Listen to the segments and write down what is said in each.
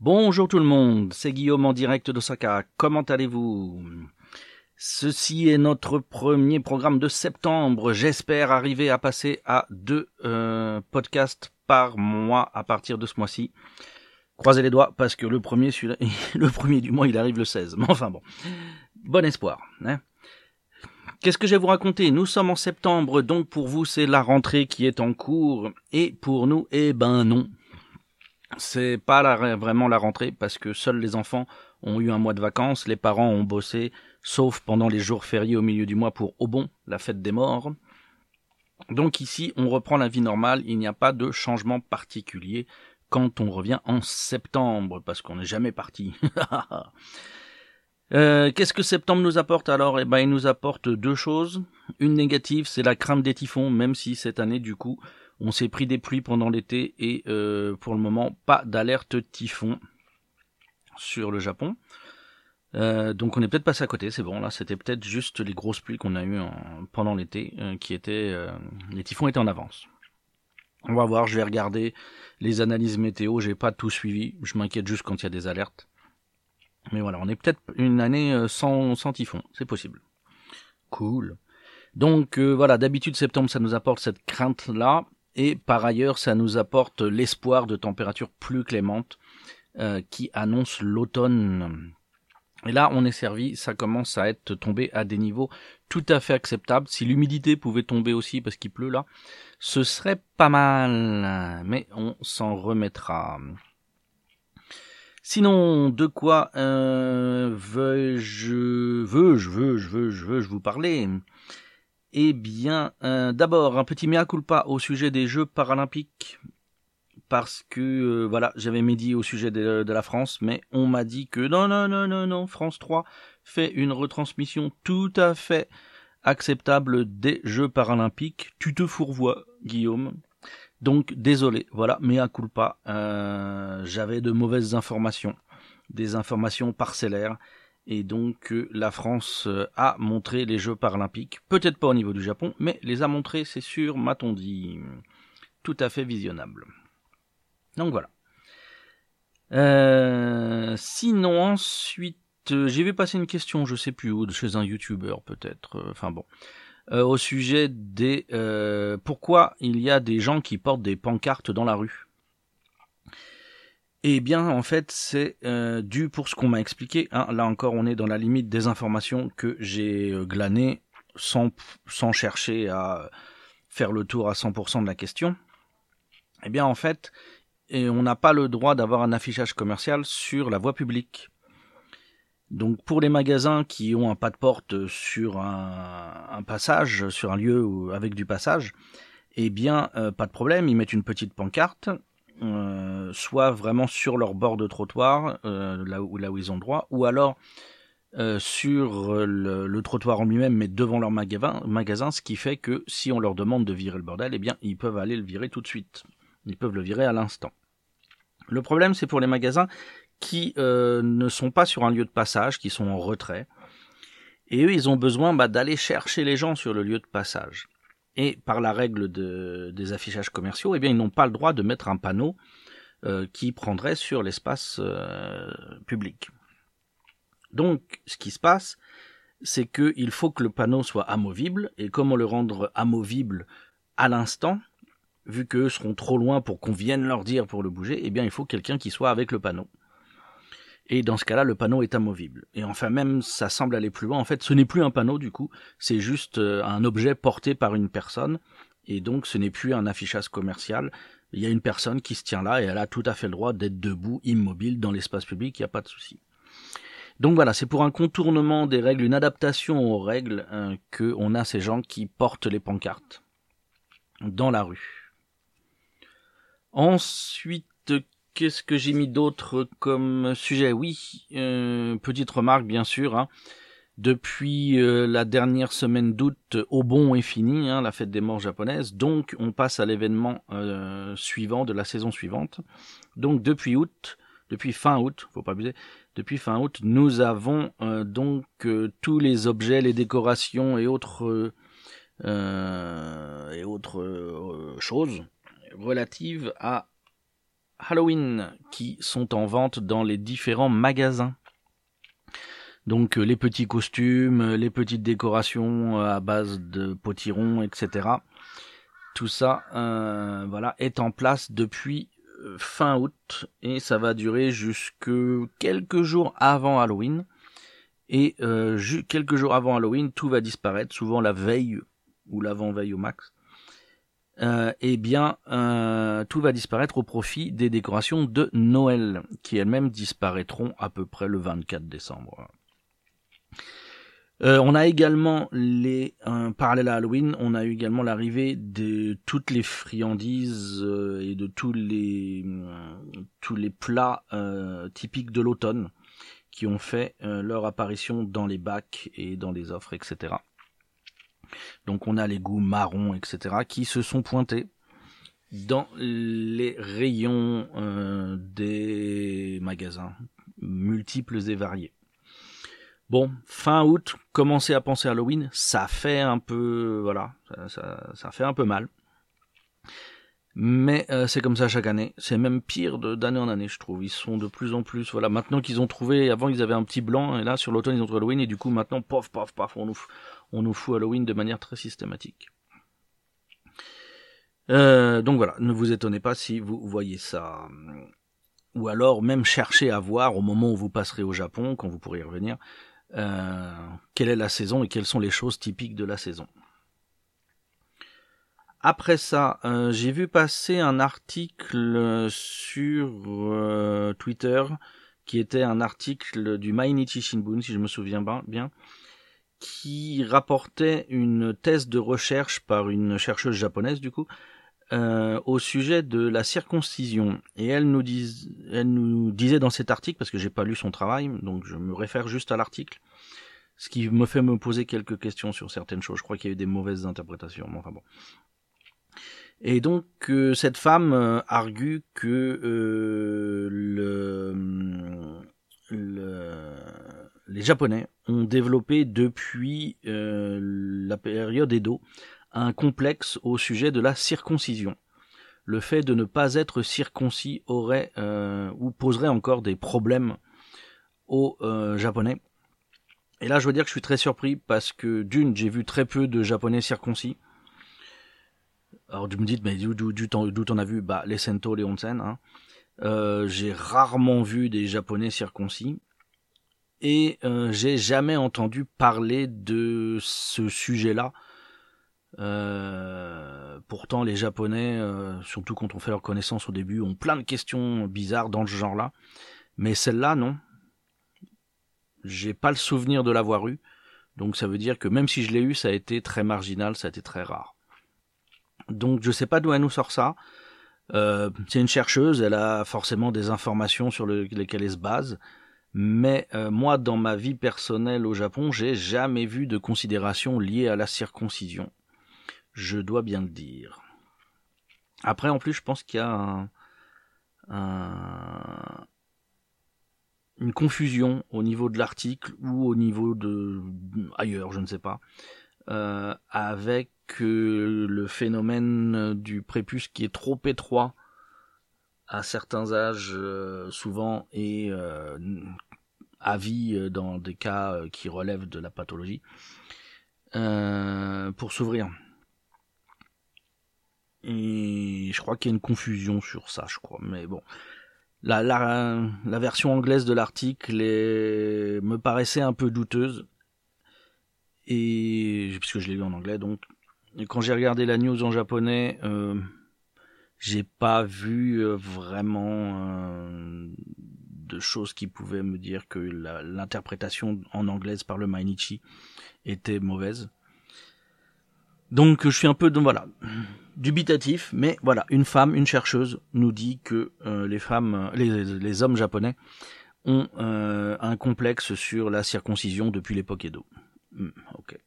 Bonjour tout le monde, c'est Guillaume en direct d'Osaka. Comment allez-vous? Ceci est notre premier programme de septembre. J'espère arriver à passer à deux euh, podcasts par mois à partir de ce mois-ci. Croisez les doigts parce que le premier, du mois, il arrive le 16. Mais enfin bon, bon espoir. Hein Qu'est-ce que je vais vous raconter? Nous sommes en septembre, donc pour vous c'est la rentrée qui est en cours, et pour nous, eh ben non, c'est pas vraiment la rentrée parce que seuls les enfants ont eu un mois de vacances, les parents ont bossé, sauf pendant les jours fériés au milieu du mois pour au bon, la fête des morts. Donc ici, on reprend la vie normale, il n'y a pas de changement particulier quand on revient en septembre, parce qu'on n'est jamais parti. euh, Qu'est-ce que septembre nous apporte alors? Eh ben, il nous apporte deux choses. Une négative, c'est la crainte des typhons, même si cette année, du coup, on s'est pris des pluies pendant l'été et euh, pour le moment pas d'alerte typhon sur le Japon. Euh, donc on est peut-être passé à côté, c'est bon là, c'était peut-être juste les grosses pluies qu'on a eues pendant l'été euh, qui étaient les typhons étaient en avance. On va voir, je vais regarder les analyses météo, j'ai pas tout suivi, je m'inquiète juste quand il y a des alertes. Mais voilà, on est peut-être une année sans, sans typhon, c'est possible. Cool. Donc voilà, d'habitude septembre ça nous apporte cette crainte là et par ailleurs ça nous apporte l'espoir de températures plus clémentes euh, qui annoncent l'automne. Et là on est servi, ça commence à être tombé à des niveaux tout à fait acceptables. Si l'humidité pouvait tomber aussi parce qu'il pleut là, ce serait pas mal, mais on s'en remettra. Sinon, de quoi euh, veux-je, veux-je, veux-je, veux-je, veux-je vous parler? Eh bien, euh, d'abord, un petit mea culpa au sujet des Jeux paralympiques. Parce que, euh, voilà, j'avais médit au sujet de, la France, mais on m'a dit que non, non, non, non, non, France 3 fait une retransmission tout à fait acceptable des Jeux paralympiques. Tu te fourvoies, Guillaume. Donc, désolé, voilà, mea culpa. Euh, j'avais de mauvaises informations, des informations parcellaires et donc euh, la France euh, a montré les Jeux paralympiques, peut-être pas au niveau du Japon, mais les a montrés, c'est sûr, m'a-t-on dit, tout à fait visionnable. Donc voilà. Euh, sinon ensuite, j'ai vu passer une question, je sais plus où, chez un YouTuber peut-être, enfin bon, au sujet des pourquoi il y a des gens qui portent des pancartes dans la rue? Eh bien, en fait, c'est euh, dû pour ce qu'on m'a expliqué. Hein. Là encore, on est dans la limite des informations que j'ai euh, glanées sans, chercher à faire le tour à 100% de la question. Eh bien, en fait, on n'a pas le droit d'avoir un affichage commercial sur la voie publique. Donc pour les magasins qui ont un pas de porte sur un, passage, sur un lieu avec du passage, eh bien euh, pas de problème, ils mettent une petite pancarte euh, soit vraiment sur leur bord de trottoir, euh, là, où, là ils ont droit, ou alors euh, sur le, trottoir en lui-même, mais devant leur magasin, magasin, ce qui fait que si on leur demande de virer le bordel, eh bien, ils peuvent aller le virer tout de suite. Ils peuvent le virer à l'instant. Le problème, c'est pour les magasins qui ne sont pas sur un lieu de passage, qui sont en retrait. Et eux, ils ont besoin bah, d'aller chercher les gens sur le lieu de passage et par la règle de, des affichages commerciaux, eh bien, ils n'ont pas le droit de mettre un panneau euh, qui prendrait sur l'espace euh, public. Donc, ce qui se passe, c'est qu'il faut que le panneau soit amovible, et comment le rendre amovible à l'instant, vu qu'eux seront trop loin pour qu'on vienne leur dire pour le bouger, eh bien, il faut quelqu'un qui soit avec le panneau. Et dans ce cas-là, le panneau est amovible. Et enfin même, ça semble aller plus loin. En fait, ce n'est plus un panneau du coup, c'est juste euh, un objet porté par une personne. Et donc, ce n'est plus un affichage commercial. Il y a une personne qui se tient là et elle a tout à fait le droit d'être debout, immobile, dans l'espace public, il n'y a pas de souci. Donc voilà, c'est pour un contournement des règles, une adaptation aux règles, euh, qu'on a ces gens qui portent les pancartes dans la rue. Ensuite, Qu'est-ce que j'ai mis d'autre comme sujet? Oui, euh, petite remarque bien sûr. Hein. Depuis euh, la dernière semaine d'août, au bon est fini, hein, la fête des morts japonaise. Donc on passe à l'événement euh, suivant de la saison suivante. Donc depuis août, depuis fin août, faut pas abuser. Depuis fin août, nous avons donc tous les objets, les décorations et autres et autres choses relatives à Halloween qui sont en vente dans les différents magasins. Donc les petits costumes, les petites décorations à base de potirons, etc. Tout ça, voilà, est en place depuis fin août et ça va durer jusque quelques jours avant Halloween. Et euh, quelques jours avant Halloween, tout va disparaître, souvent la veille ou l'avant-veille au max. Euh, eh bien, euh, tout va disparaître au profit des décorations de Noël, qui elles-mêmes disparaîtront à peu près le 24 décembre. Euh, on a également les un parallèle à Halloween, on a eu également l'arrivée de toutes les friandises euh, et de tous les tous les plats euh, typiques de l'automne qui ont fait leur apparition dans les bacs et dans les offres, etc. Donc on a les goûts marrons, etc. qui se sont pointés dans les rayons des magasins multiples et variés. Bon, fin août, commencer à penser à Halloween, ça fait un peu, voilà, ça, ça, fait un peu mal. Mais euh, c'est comme ça chaque année. C'est même pire d'année en année, je trouve. Ils sont de plus en plus, voilà. Maintenant qu'ils ont trouvé, avant ils avaient un petit blanc, et là sur l'automne ils ont trouvé Halloween, et du coup maintenant, paf, paf, paf, on nous, on nous fout Halloween de manière très systématique. Euh, donc voilà, ne vous étonnez pas si vous voyez ça. Ou alors même chercher à voir au moment où vous passerez au Japon, quand vous pourrez y revenir, euh, quelle est la saison et quelles sont les choses typiques de la saison. Après ça, euh, j'ai vu passer un article sur euh, Twitter qui était un article du Mainichi Shimbun, si je me souviens bien, qui rapportait une thèse de recherche par une chercheuse japonaise du coup euh, au sujet de la circoncision. Et elle nous, elle nous disait dans cet article, parce que j'ai pas lu son travail, donc je me réfère juste à l'article, ce qui me fait me poser quelques questions sur certaines choses. Je crois qu'il y a eu des mauvaises interprétations, mais enfin bon. Et donc euh, cette femme euh, argue que le, les Japonais ont développé depuis la période Edo un complexe au sujet de la circoncision. Le fait de ne pas être circoncis aurait euh, ou poserait encore des problèmes aux euh, Japonais. Et là, je veux dire que je suis très surpris parce que d'une, j'ai vu très peu de Japonais circoncis. Alors, tu me dites, mais d'où t'en as vu? Bah, les Sento, les Onsen. Hein. Euh, j'ai rarement vu des Japonais circoncis. Et j'ai jamais entendu parler de ce sujet-là euh, pourtant, les Japonais, euh, surtout quand on fait leur connaissance au début, ont plein de questions bizarres dans ce genre-là. Mais celle-là, non. J'ai pas le souvenir de l'avoir eu. Donc ça veut dire que même si je l'ai eu, ça a été très marginal, ça a été très rare. Donc je sais pas d'où elle nous sort ça. Euh, c'est une chercheuse, elle a forcément des informations sur lesquelles elle se base. Mais moi, dans ma vie personnelle au Japon, j'ai jamais vu de considération liée à la circoncision je dois bien le dire. Après, en plus, je pense qu'il y a une confusion au niveau de l'article ou au niveau de ailleurs, je ne sais pas, euh, avec euh, le phénomène du prépuce qui est trop étroit à certains âges, euh, souvent, et à vie dans des cas qui relèvent de la pathologie, pour s'ouvrir. Et je crois qu'il y a une confusion sur ça, je crois. Mais bon, la, la version anglaise de l'article me paraissait un peu douteuse. Et puisque je l'ai lu en anglais, donc quand j'ai regardé la news en japonais, euh, j'ai pas vu euh, vraiment euh, de choses qui pouvaient me dire que l'interprétation en anglaise par le Mainichi était mauvaise. Donc je suis un peu voilà dubitatif, mais voilà, une femme, une chercheuse nous dit que euh, les femmes, les, hommes japonais ont euh, un complexe sur la circoncision depuis l'époque Edo. Hmm, ok.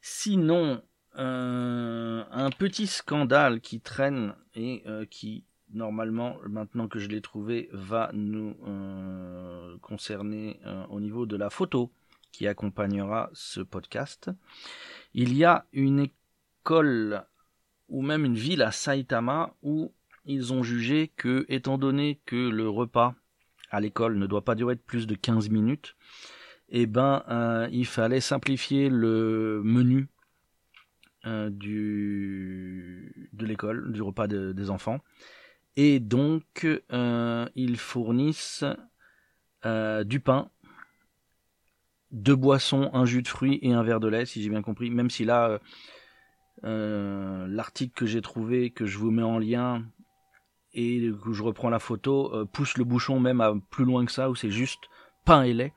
Sinon, euh, un petit scandale qui traîne et qui normalement, maintenant que je l'ai trouvé, va nous concerner au niveau de la photo qui accompagnera ce podcast. Il y a une école ou même une ville à Saitama où ils ont jugé que, étant donné que le repas à l'école ne doit pas durer plus de 15 minutes, eh ben, euh, il fallait simplifier le menu euh, de l'école, du repas des enfants. Et donc, euh, ils fournissent du pain, deux boissons, un jus de fruits et un verre de lait, si j'ai bien compris. Même si là, l'article que j'ai trouvé, que je vous mets en lien, et que je reprends la photo, pousse le bouchon même à plus loin que ça, où c'est juste pain et lait.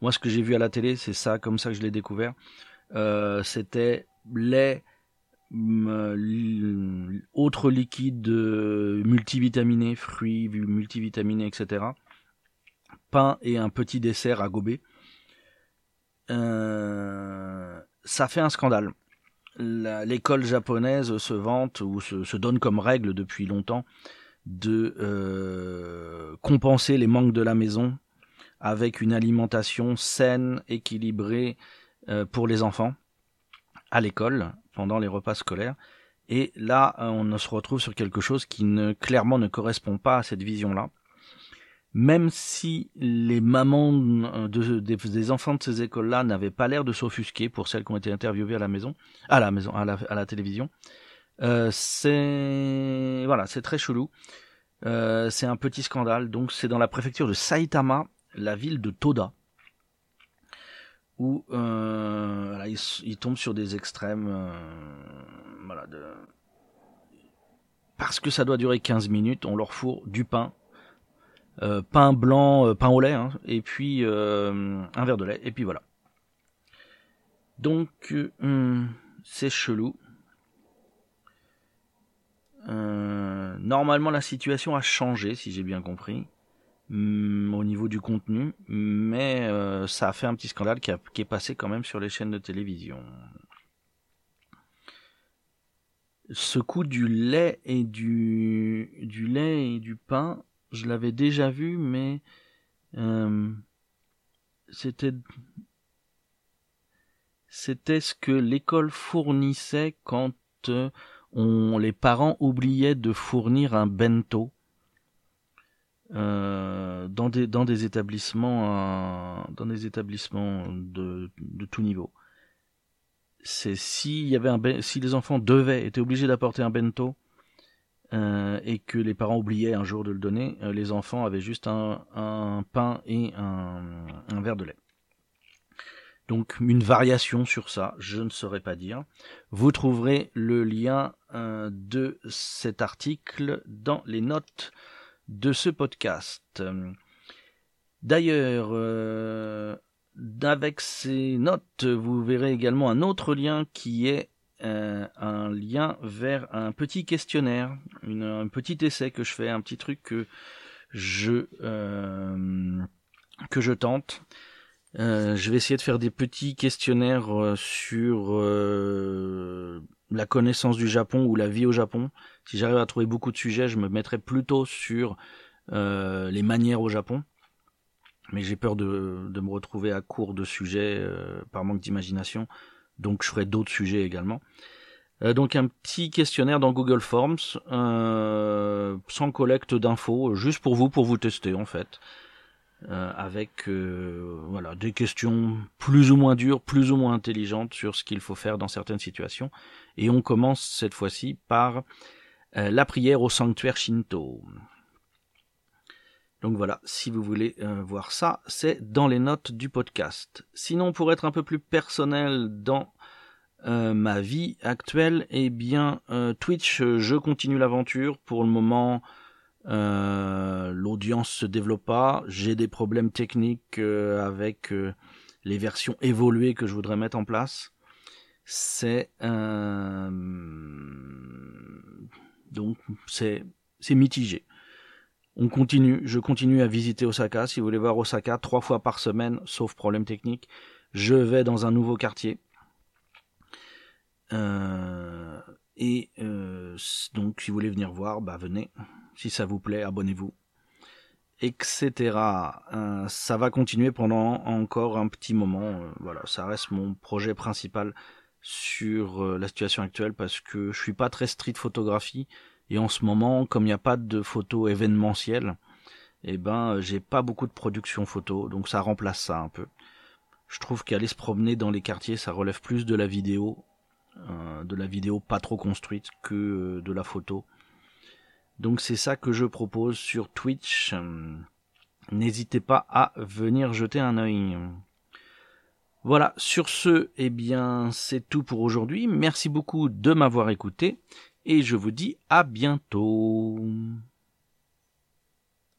Moi, ce que j'ai vu à la télé, c'est ça, comme ça que je l'ai découvert. Euh, c'était lait, euh, autres liquides euh, multivitaminés, fruits multivitaminés, etc. Pain et un petit dessert à gober. ça fait un scandale. L'école japonaise se vante ou se, donne comme règle depuis longtemps de compenser les manques de la maison avec une alimentation saine, équilibrée euh, pour les enfants à l'école pendant les repas scolaires. Et là, euh, on se retrouve sur quelque chose qui ne clairement ne correspond pas à cette vision-là. Même si les mamans euh, de, des, enfants de ces écoles-là n'avaient pas l'air de s'offusquer pour celles qui ont été interviewées à la maison, à la maison, à la, télévision, c'est voilà, c'est très chelou. C'est un petit scandale. Donc c'est dans la préfecture de Saitama la ville de Toda, où euh, il, tombe sur des extrêmes. Euh. Parce que ça doit durer 15 minutes, on leur fourre du pain, euh, pain blanc, pain au lait, hein, et puis un verre de lait, et puis voilà. Donc, c'est chelou. normalement, la situation a changé, si j'ai bien compris. Mm, au niveau du contenu, mais euh, ça a fait un petit scandale qui, est passé quand même sur les chaînes de télévision. Ce coup du lait et du, du lait et du pain, je l'avais déjà vu, mais euh, c'était c'était ce que l'école fournissait quand euh, les parents oubliaient de fournir un bento euh, dans des dans des établissements euh, dans des établissements de de tout niveau. C'est s'il y avait un si les enfants devaient étaient obligés d'apporter un bento euh, et que les parents oubliaient un jour de le donner, euh, les enfants avaient juste un, un pain et un, un verre de lait. Donc une variation sur ça, je ne saurais pas dire. Vous trouverez le lien de cet article dans les notes de ce podcast. D'ailleurs, euh, avec ces notes, vous verrez également un autre lien qui est euh, un lien vers un petit questionnaire, un petit essai que je fais, un petit truc que je euh, que je tente. je vais essayer de faire des petits questionnaires sur la connaissance du Japon ou la vie au Japon. Si j'arrive à trouver beaucoup de sujets, je me mettrai plutôt sur euh, les manières au Japon. Mais j'ai peur de, de, me retrouver à court de sujets euh, par manque d'imagination. Donc je ferai d'autres sujets également. Euh, donc un petit questionnaire dans Google Forms, sans collecte d'infos, juste pour vous, pour vous tester en fait. Euh, avec euh, voilà des questions plus ou moins dures, plus ou moins intelligentes sur ce qu'il faut faire dans certaines situations. Et on commence cette fois-ci par euh, la prière au sanctuaire Shinto. Donc voilà, si vous voulez voir ça, c'est dans les notes du podcast. Sinon, pour être un peu plus personnel dans ma vie actuelle, eh bien, Twitch, je continue l'aventure. Pour le moment, euh, l'audience se développe pas. J'ai des problèmes techniques euh, avec euh, les versions évoluées que je voudrais mettre en place. C'est donc c'est c'est mitigé. On continue, je continue à visiter Osaka. Si vous voulez voir Osaka trois fois par semaine, sauf problème technique, je vais dans un nouveau quartier. et donc, si vous voulez venir voir, bah venez si ça vous plaît, abonnez-vous, etc. Euh, ça va continuer pendant encore un petit moment. Euh, voilà, ça reste mon projet principal sur euh, la situation actuelle parce que je suis pas très street photographie Et en ce moment, comme il n'y a pas de photos événementielles, eh ben, j'ai pas beaucoup de production photo, donc ça remplace ça un peu. Je trouve qu'aller se promener dans les quartiers, ça relève plus de la vidéo, de la vidéo pas trop construite que de la photo. Donc c'est ça que je propose sur Twitch. N'hésitez pas à venir jeter un œil. Voilà, sur ce, eh bien, c'est tout pour aujourd'hui. Merci beaucoup de m'avoir écouté et je vous dis à bientôt.